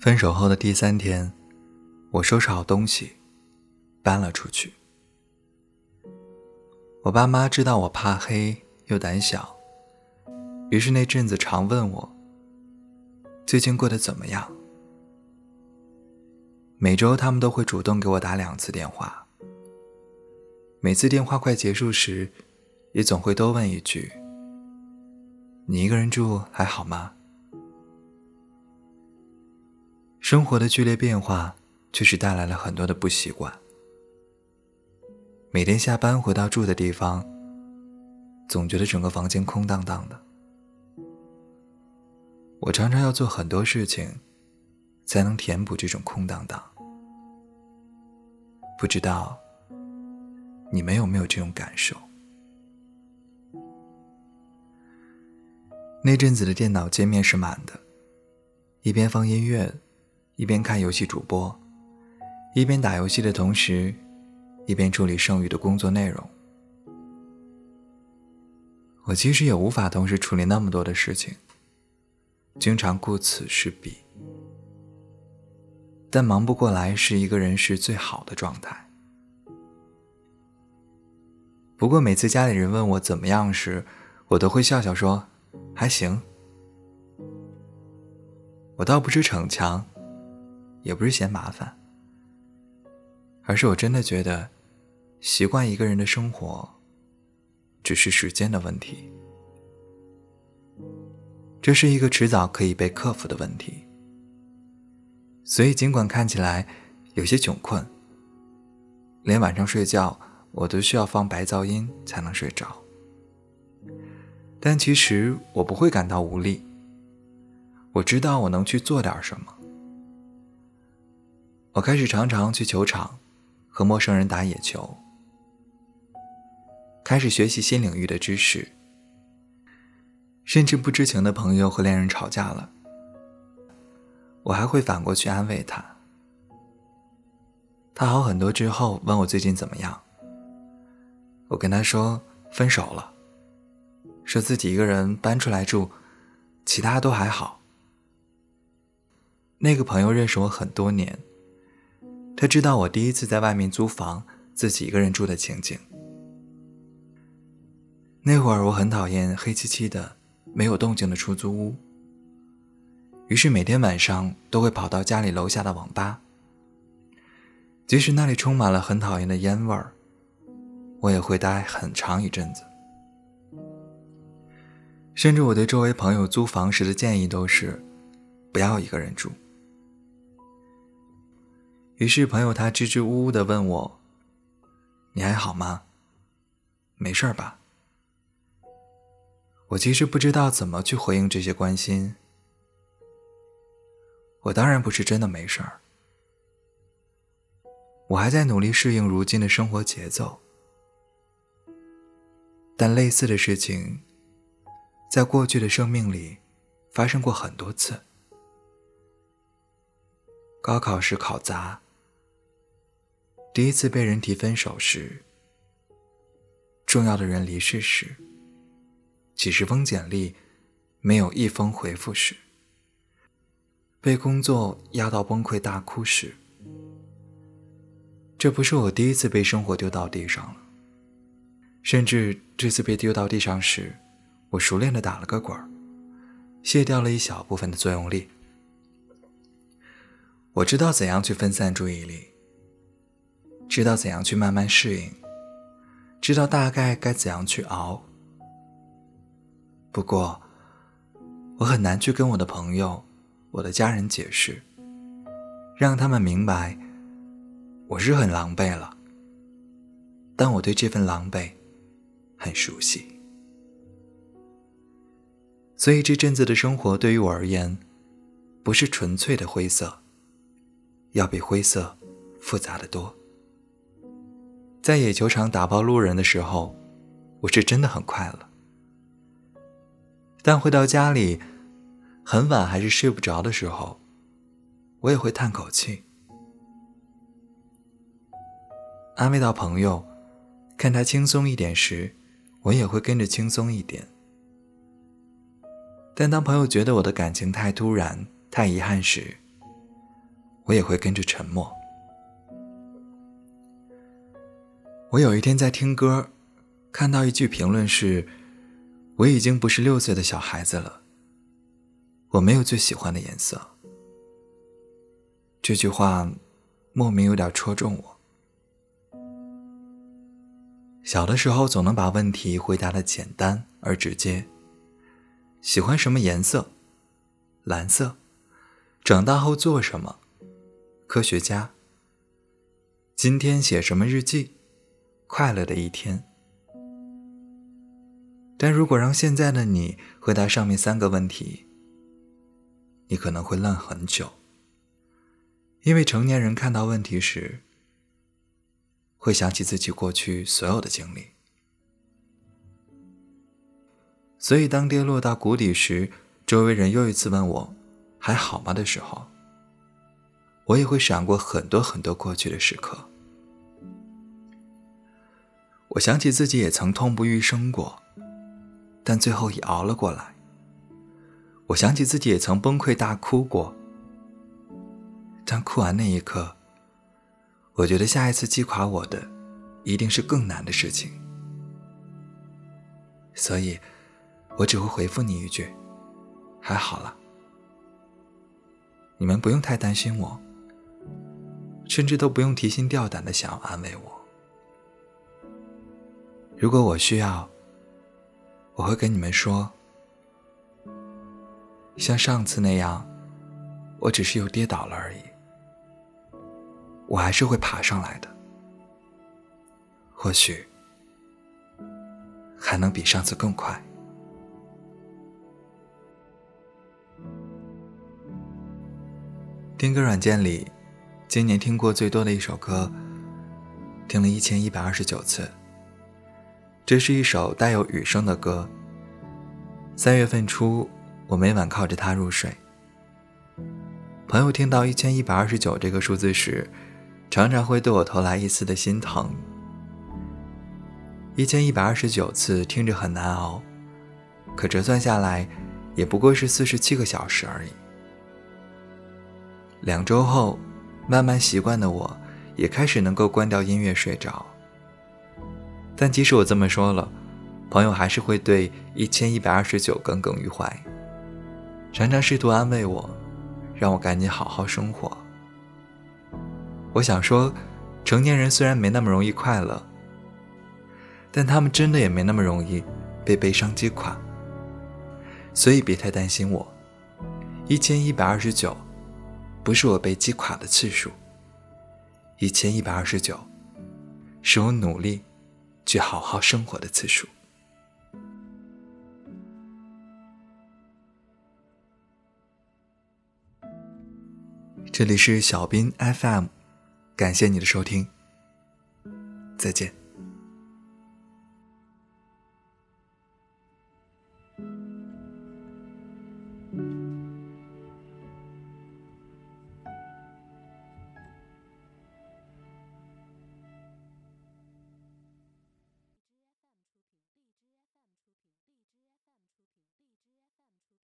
分手后的第三天，我收拾好东西，搬了出去。我爸妈知道我怕黑又胆小，于是那阵子常问我最近过得怎么样。每周他们都会主动给我打两次电话，每次电话快结束时，也总会多问一句：“你一个人住还好吗？”生活的剧烈变化，确实带来了很多的不习惯。每天下班回到住的地方，总觉得整个房间空荡荡的。我常常要做很多事情，才能填补这种空荡荡。不知道你们有没有这种感受？那阵子的电脑界面是满的，一边放音乐。一边看游戏主播，一边打游戏的同时，一边处理剩余的工作内容。我其实也无法同时处理那么多的事情，经常顾此失彼。但忙不过来是一个人是最好的状态。不过每次家里人问我怎么样时，我都会笑笑说：“还行。”我倒不是逞强。也不是嫌麻烦，而是我真的觉得，习惯一个人的生活，只是时间的问题。这是一个迟早可以被克服的问题。所以，尽管看起来有些窘困，连晚上睡觉我都需要放白噪音才能睡着，但其实我不会感到无力。我知道我能去做点什么。我开始常常去球场，和陌生人打野球，开始学习新领域的知识，甚至不知情的朋友和恋人吵架了，我还会反过去安慰他。他好很多之后问我最近怎么样，我跟他说分手了，说自己一个人搬出来住，其他都还好。那个朋友认识我很多年。他知道我第一次在外面租房，自己一个人住的情景。那会儿我很讨厌黑漆漆的、没有动静的出租屋，于是每天晚上都会跑到家里楼下的网吧。即使那里充满了很讨厌的烟味儿，我也会待很长一阵子。甚至我对周围朋友租房时的建议都是，不要一个人住。于是，朋友他支支吾吾的问我：“你还好吗？没事吧？”我其实不知道怎么去回应这些关心。我当然不是真的没事儿，我还在努力适应如今的生活节奏。但类似的事情，在过去的生命里发生过很多次。高考时考砸。第一次被人提分手时，重要的人离世时，几十封简历没有一封回复时，被工作压到崩溃大哭时，这不是我第一次被生活丢到地上了。甚至这次被丢到地上时，我熟练的打了个滚儿，卸掉了一小部分的作用力。我知道怎样去分散注意力。知道怎样去慢慢适应，知道大概该怎样去熬。不过，我很难去跟我的朋友、我的家人解释，让他们明白，我是很狼狈了。但我对这份狼狈很熟悉，所以这阵子的生活对于我而言，不是纯粹的灰色，要比灰色复杂的多。在野球场打爆路人的时候，我是真的很快乐。但回到家里，很晚还是睡不着的时候，我也会叹口气，安慰到朋友，看他轻松一点时，我也会跟着轻松一点。但当朋友觉得我的感情太突然、太遗憾时，我也会跟着沉默。我有一天在听歌，看到一句评论是：“我已经不是六岁的小孩子了。”我没有最喜欢的颜色。这句话莫名有点戳中我。小的时候总能把问题回答的简单而直接。喜欢什么颜色？蓝色。长大后做什么？科学家。今天写什么日记？快乐的一天。但如果让现在的你回答上面三个问题，你可能会愣很久。因为成年人看到问题时，会想起自己过去所有的经历。所以，当跌落到谷底时，周围人又一次问我：“还好吗？”的时候，我也会闪过很多很多过去的时刻。我想起自己也曾痛不欲生过，但最后也熬了过来。我想起自己也曾崩溃大哭过，但哭完那一刻，我觉得下一次击垮我的，一定是更难的事情。所以。我只会回复你一句：“还好了。”你们不用太担心我，甚至都不用提心吊胆的想要安慰我。如果我需要，我会跟你们说，像上次那样，我只是又跌倒了而已，我还是会爬上来的，或许还能比上次更快。听歌软件里，今年听过最多的一首歌，听了一千一百二十九次。这是一首带有雨声的歌。三月份初，我每晚靠着它入睡。朋友听到一千一百二十九这个数字时，常常会对我投来一丝的心疼。一千一百二十九次听着很难熬，可折算下来，也不过是四十七个小时而已。两周后，慢慢习惯的我，也开始能够关掉音乐睡着。但即使我这么说了，朋友还是会对一千一百二十九耿耿于怀，常常试图安慰我，让我赶紧好好生活。我想说，成年人虽然没那么容易快乐，但他们真的也没那么容易被悲伤击垮。所以别太担心我，一千一百二十九。不是我被击垮的次数，一千一百二十九，是我努力去好好生活的次数。这里是小斌 FM，感谢你的收听。再见。